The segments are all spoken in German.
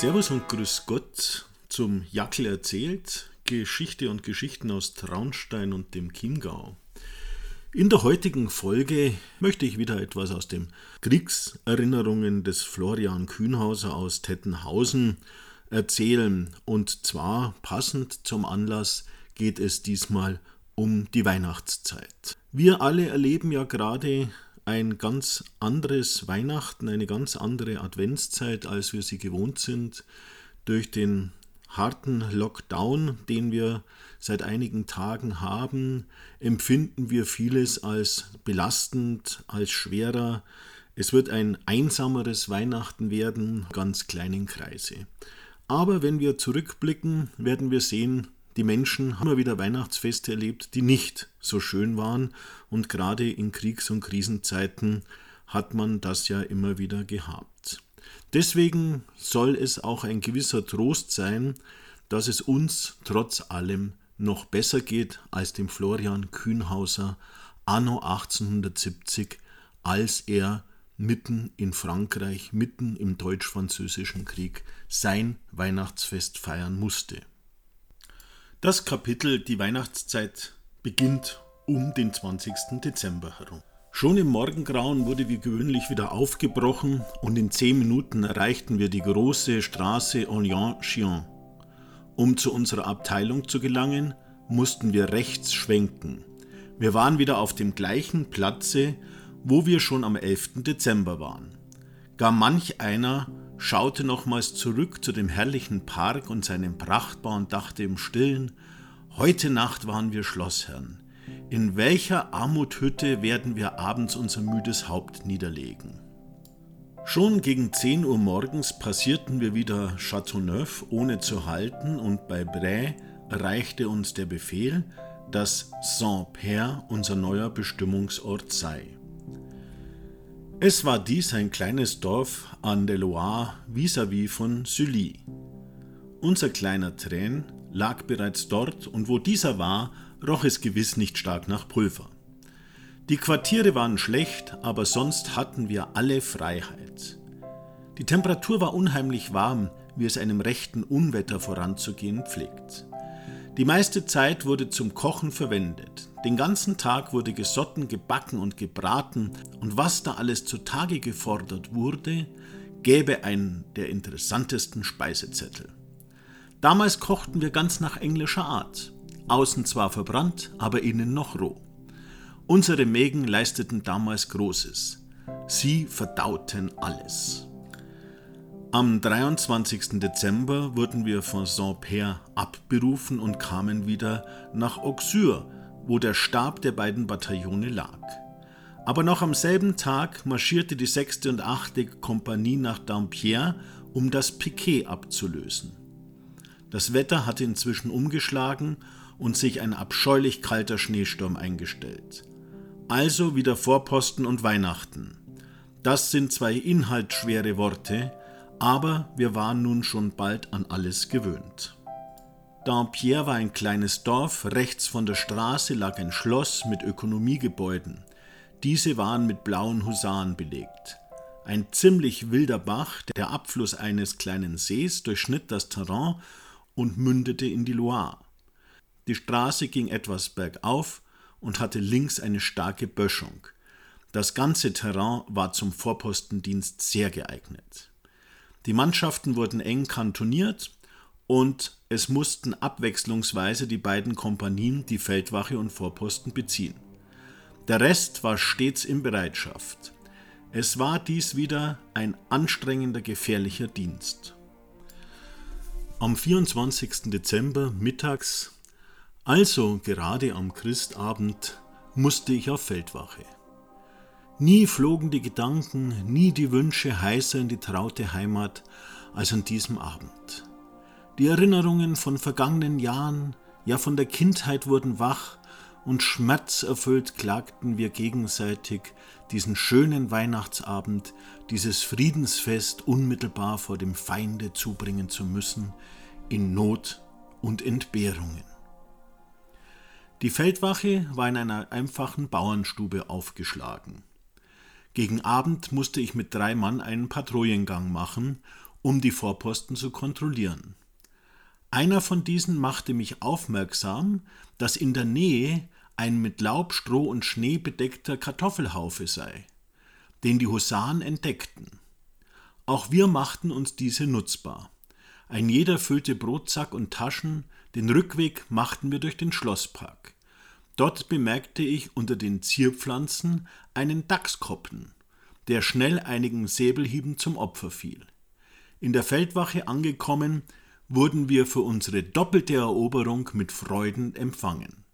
Servus und Grüß Gott zum Jackel erzählt, Geschichte und Geschichten aus Traunstein und dem Chiemgau. In der heutigen Folge möchte ich wieder etwas aus den Kriegserinnerungen des Florian Kühnhauser aus Tettenhausen erzählen. Und zwar passend zum Anlass geht es diesmal um die Weihnachtszeit. Wir alle erleben ja gerade ein ganz anderes Weihnachten, eine ganz andere Adventszeit, als wir sie gewohnt sind. Durch den harten Lockdown, den wir seit einigen Tagen haben, empfinden wir vieles als belastend, als schwerer. Es wird ein einsameres Weihnachten werden, ganz kleinen Kreise. Aber wenn wir zurückblicken, werden wir sehen, die Menschen haben immer wieder Weihnachtsfeste erlebt, die nicht so schön waren und gerade in Kriegs- und Krisenzeiten hat man das ja immer wieder gehabt. Deswegen soll es auch ein gewisser Trost sein, dass es uns trotz allem noch besser geht als dem Florian Kühnhauser anno 1870, als er mitten in Frankreich, mitten im deutsch-französischen Krieg sein Weihnachtsfest feiern musste. Das Kapitel Die Weihnachtszeit beginnt um den 20. Dezember herum. Schon im Morgengrauen wurde wie gewöhnlich wieder aufgebrochen und in zehn Minuten erreichten wir die große Straße Orléans-Chillon. Um zu unserer Abteilung zu gelangen, mussten wir rechts schwenken. Wir waren wieder auf dem gleichen Platze, wo wir schon am 11. Dezember waren. Gar manch einer schaute nochmals zurück zu dem herrlichen Park und seinem Prachtbau und dachte im Stillen, heute Nacht waren wir Schlossherren. In welcher Armuthütte werden wir abends unser müdes Haupt niederlegen? Schon gegen 10 Uhr morgens passierten wir wieder Châteauneuf ohne zu halten und bei Bray erreichte uns der Befehl, dass Saint-Père unser neuer Bestimmungsort sei. Es war dies ein kleines Dorf an der Loire vis-à-vis von Sully. Unser kleiner Train lag bereits dort und wo dieser war, roch es gewiss nicht stark nach Pulver. Die Quartiere waren schlecht, aber sonst hatten wir alle Freiheit. Die Temperatur war unheimlich warm, wie es einem rechten Unwetter voranzugehen pflegt. Die meiste Zeit wurde zum Kochen verwendet. Den ganzen Tag wurde gesotten, gebacken und gebraten, und was da alles zutage gefordert wurde, gäbe einen der interessantesten Speisezettel. Damals kochten wir ganz nach englischer Art, außen zwar verbrannt, aber innen noch roh. Unsere Mägen leisteten damals Großes. Sie verdauten alles. Am 23. Dezember wurden wir von Saint-Père abberufen und kamen wieder nach Auxerre, wo der Stab der beiden Bataillone lag. Aber noch am selben Tag marschierte die 6. und 8. Kompanie nach Dampierre, um das Piquet abzulösen. Das Wetter hatte inzwischen umgeschlagen und sich ein abscheulich kalter Schneesturm eingestellt. Also wieder Vorposten und Weihnachten. Das sind zwei inhaltsschwere Worte, aber wir waren nun schon bald an alles gewöhnt. Dampierre war ein kleines Dorf, rechts von der Straße lag ein Schloss mit Ökonomiegebäuden. Diese waren mit blauen Husaren belegt. Ein ziemlich wilder Bach, der Abfluss eines kleinen Sees, durchschnitt das Terrain und mündete in die Loire. Die Straße ging etwas bergauf und hatte links eine starke Böschung. Das ganze Terrain war zum Vorpostendienst sehr geeignet. Die Mannschaften wurden eng kantoniert und es mussten abwechslungsweise die beiden Kompanien die Feldwache und Vorposten beziehen. Der Rest war stets in Bereitschaft. Es war dies wieder ein anstrengender, gefährlicher Dienst. Am 24. Dezember mittags, also gerade am Christabend, musste ich auf Feldwache. Nie flogen die Gedanken, nie die Wünsche heißer in die traute Heimat als an diesem Abend. Die Erinnerungen von vergangenen Jahren, ja von der Kindheit wurden wach, und schmerzerfüllt klagten wir gegenseitig, diesen schönen Weihnachtsabend, dieses Friedensfest unmittelbar vor dem Feinde zubringen zu müssen, in Not und Entbehrungen. Die Feldwache war in einer einfachen Bauernstube aufgeschlagen. Gegen Abend musste ich mit drei Mann einen Patrouillengang machen, um die Vorposten zu kontrollieren. Einer von diesen machte mich aufmerksam, dass in der Nähe ein mit Laub, Stroh und Schnee bedeckter Kartoffelhaufe sei, den die Husaren entdeckten. Auch wir machten uns diese nutzbar. Ein jeder füllte Brotsack und Taschen, den Rückweg machten wir durch den Schlosspark. Dort bemerkte ich unter den Zierpflanzen einen Dachskoppen, der schnell einigen Säbelhieben zum Opfer fiel. In der Feldwache angekommen, wurden wir für unsere doppelte Eroberung mit Freuden empfangen.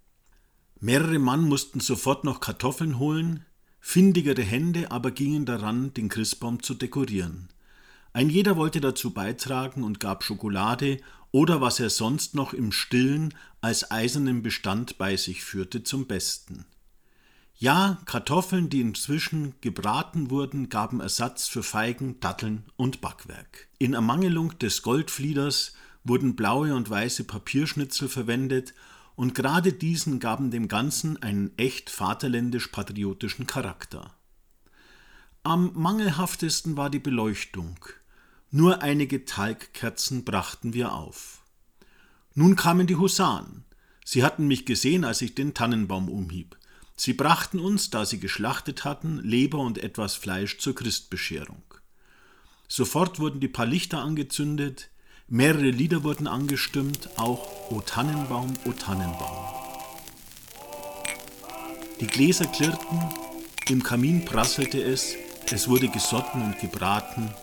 Mehrere Mann mussten sofort noch Kartoffeln holen, findigere Hände aber gingen daran, den Christbaum zu dekorieren. Ein jeder wollte dazu beitragen und gab Schokolade oder was er sonst noch im Stillen als eisernen Bestand bei sich führte, zum Besten. Ja, Kartoffeln, die inzwischen gebraten wurden, gaben Ersatz für Feigen, Datteln und Backwerk. In Ermangelung des Goldflieders wurden blaue und weiße Papierschnitzel verwendet, und gerade diesen gaben dem Ganzen einen echt vaterländisch-patriotischen Charakter. Am mangelhaftesten war die Beleuchtung. Nur einige Talgkerzen brachten wir auf. Nun kamen die Husaren. Sie hatten mich gesehen, als ich den Tannenbaum umhieb. Sie brachten uns, da sie geschlachtet hatten, Leber und etwas Fleisch zur Christbescherung. Sofort wurden die paar Lichter angezündet, mehrere Lieder wurden angestimmt, auch O Tannenbaum, O Tannenbaum. Die Gläser klirrten, im Kamin prasselte es, es wurde gesotten und gebraten,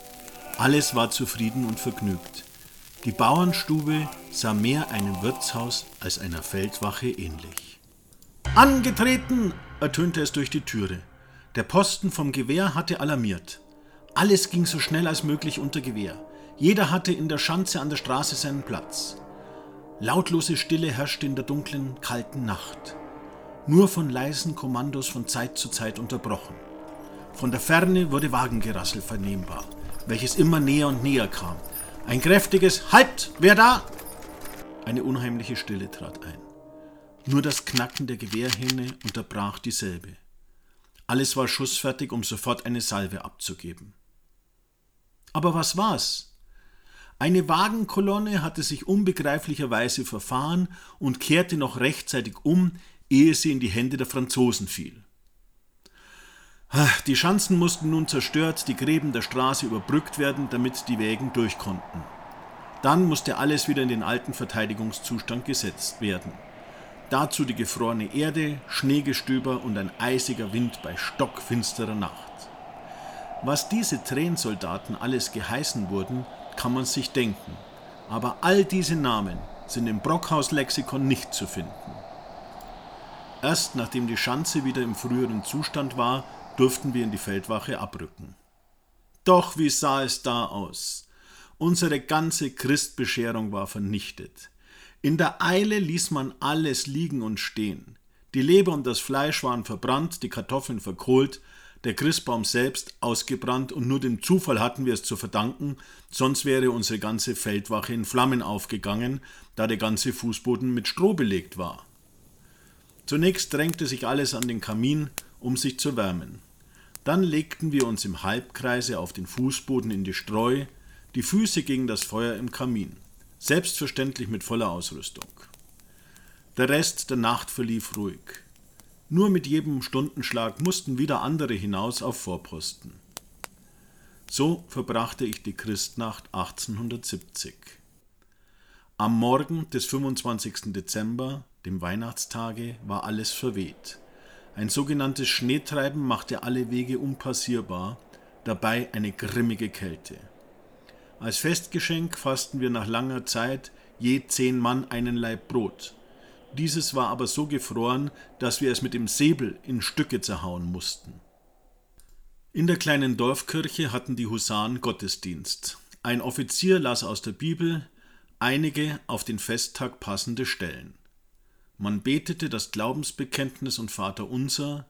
alles war zufrieden und vergnügt. Die Bauernstube sah mehr einem Wirtshaus als einer Feldwache ähnlich. Angetreten! ertönte es durch die Türe. Der Posten vom Gewehr hatte alarmiert. Alles ging so schnell als möglich unter Gewehr. Jeder hatte in der Schanze an der Straße seinen Platz. Lautlose Stille herrschte in der dunklen, kalten Nacht. Nur von leisen Kommandos von Zeit zu Zeit unterbrochen. Von der Ferne wurde Wagengerassel vernehmbar, welches immer näher und näher kam. Ein kräftiges Halt! Wer da? Eine unheimliche Stille trat ein. Nur das Knacken der Gewehrhähne unterbrach dieselbe. Alles war schussfertig, um sofort eine Salve abzugeben. Aber was war's? Eine Wagenkolonne hatte sich unbegreiflicherweise verfahren und kehrte noch rechtzeitig um, ehe sie in die Hände der Franzosen fiel. Die Schanzen mussten nun zerstört, die Gräben der Straße überbrückt werden, damit die Wägen durch konnten. Dann musste alles wieder in den alten Verteidigungszustand gesetzt werden. Dazu die gefrorene Erde, Schneegestöber und ein eisiger Wind bei stockfinsterer Nacht. Was diese Tränensoldaten alles geheißen wurden, kann man sich denken, aber all diese Namen sind im Brockhaus-Lexikon nicht zu finden. Erst nachdem die Schanze wieder im früheren Zustand war, durften wir in die Feldwache abrücken. Doch wie sah es da aus? Unsere ganze Christbescherung war vernichtet. In der Eile ließ man alles liegen und stehen. Die Leber und das Fleisch waren verbrannt, die Kartoffeln verkohlt, der Christbaum selbst ausgebrannt und nur dem Zufall hatten wir es zu verdanken, sonst wäre unsere ganze Feldwache in Flammen aufgegangen, da der ganze Fußboden mit Stroh belegt war. Zunächst drängte sich alles an den Kamin, um sich zu wärmen. Dann legten wir uns im Halbkreise auf den Fußboden in die Streu, die Füße gegen das Feuer im Kamin selbstverständlich mit voller Ausrüstung. Der Rest der Nacht verlief ruhig. Nur mit jedem Stundenschlag mussten wieder andere hinaus auf Vorposten. So verbrachte ich die Christnacht 1870. Am Morgen des 25. Dezember, dem Weihnachtstage, war alles verweht. Ein sogenanntes Schneetreiben machte alle Wege unpassierbar, dabei eine grimmige Kälte. Als Festgeschenk fassten wir nach langer Zeit je zehn Mann einen Laib Brot. Dieses war aber so gefroren, dass wir es mit dem Säbel in Stücke zerhauen mussten. In der kleinen Dorfkirche hatten die Husaren Gottesdienst. Ein Offizier las aus der Bibel einige auf den Festtag passende Stellen. Man betete das Glaubensbekenntnis und Vaterunser.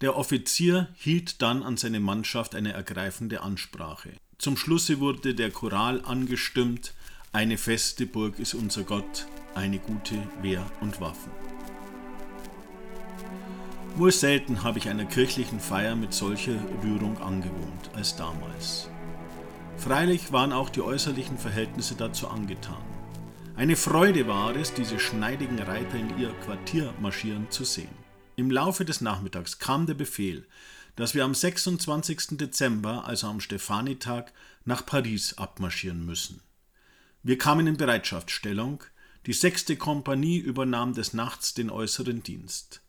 Der Offizier hielt dann an seine Mannschaft eine ergreifende Ansprache. Zum Schlusse wurde der Choral angestimmt, eine feste Burg ist unser Gott, eine gute Wehr und Waffen. Wohl selten habe ich einer kirchlichen Feier mit solcher Rührung angewohnt als damals. Freilich waren auch die äußerlichen Verhältnisse dazu angetan. Eine Freude war es, diese schneidigen Reiter in ihr Quartier marschieren zu sehen. Im Laufe des Nachmittags kam der Befehl, dass wir am 26. Dezember, also am Stefanitag, nach Paris abmarschieren müssen. Wir kamen in Bereitschaftsstellung, die sechste Kompanie übernahm des Nachts den äußeren Dienst.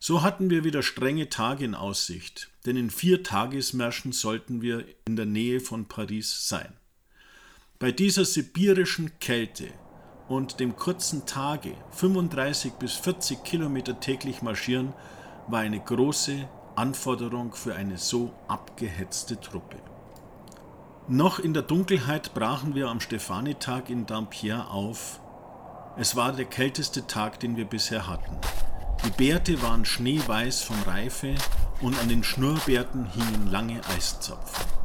So hatten wir wieder strenge Tage in Aussicht, denn in vier Tagesmärschen sollten wir in der Nähe von Paris sein. Bei dieser sibirischen Kälte und dem kurzen Tage 35 bis 40 Kilometer täglich marschieren, war eine große Anforderung für eine so abgehetzte Truppe. Noch in der Dunkelheit brachen wir am Stefanitag in Dampierre auf. Es war der kälteste Tag, den wir bisher hatten. Die Bärte waren schneeweiß von Reife und an den Schnurrbärten hingen lange Eiszapfen.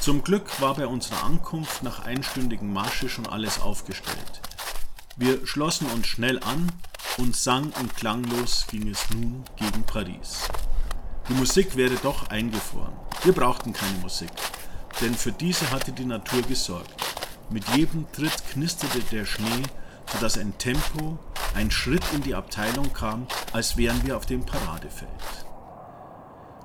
Zum Glück war bei unserer Ankunft nach einstündigen Marsche schon alles aufgestellt. Wir schlossen uns schnell an und sang und klanglos ging es nun gegen Paris. Die Musik wäre doch eingefroren. Wir brauchten keine Musik, denn für diese hatte die Natur gesorgt. Mit jedem Tritt knisterte der Schnee, sodass ein Tempo, ein Schritt in die Abteilung kam, als wären wir auf dem Paradefeld.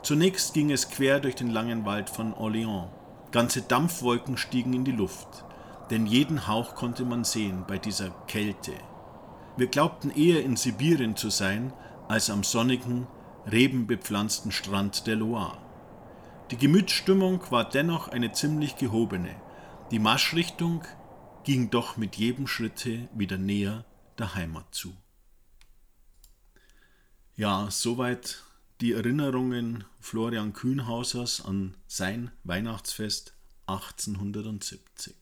Zunächst ging es quer durch den langen Wald von Orléans. Ganze Dampfwolken stiegen in die Luft, denn jeden Hauch konnte man sehen bei dieser Kälte. Wir glaubten eher in Sibirien zu sein, als am sonnigen, rebenbepflanzten Strand der Loire. Die Gemütsstimmung war dennoch eine ziemlich gehobene. Die Marschrichtung ging doch mit jedem Schritte wieder näher der Heimat zu. Ja, soweit die Erinnerungen Florian Kühnhausers an sein Weihnachtsfest 1870.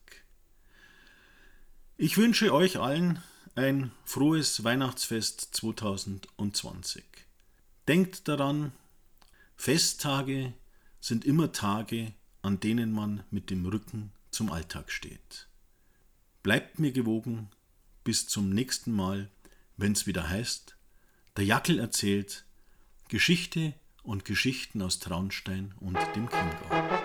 Ich wünsche euch allen ein frohes Weihnachtsfest 2020. Denkt daran, Festtage sind immer Tage, an denen man mit dem Rücken zum Alltag steht. Bleibt mir gewogen, bis zum nächsten Mal, wenn's wieder heißt, der Jackel erzählt, Geschichte und Geschichten aus Traunstein und dem Chiemgau.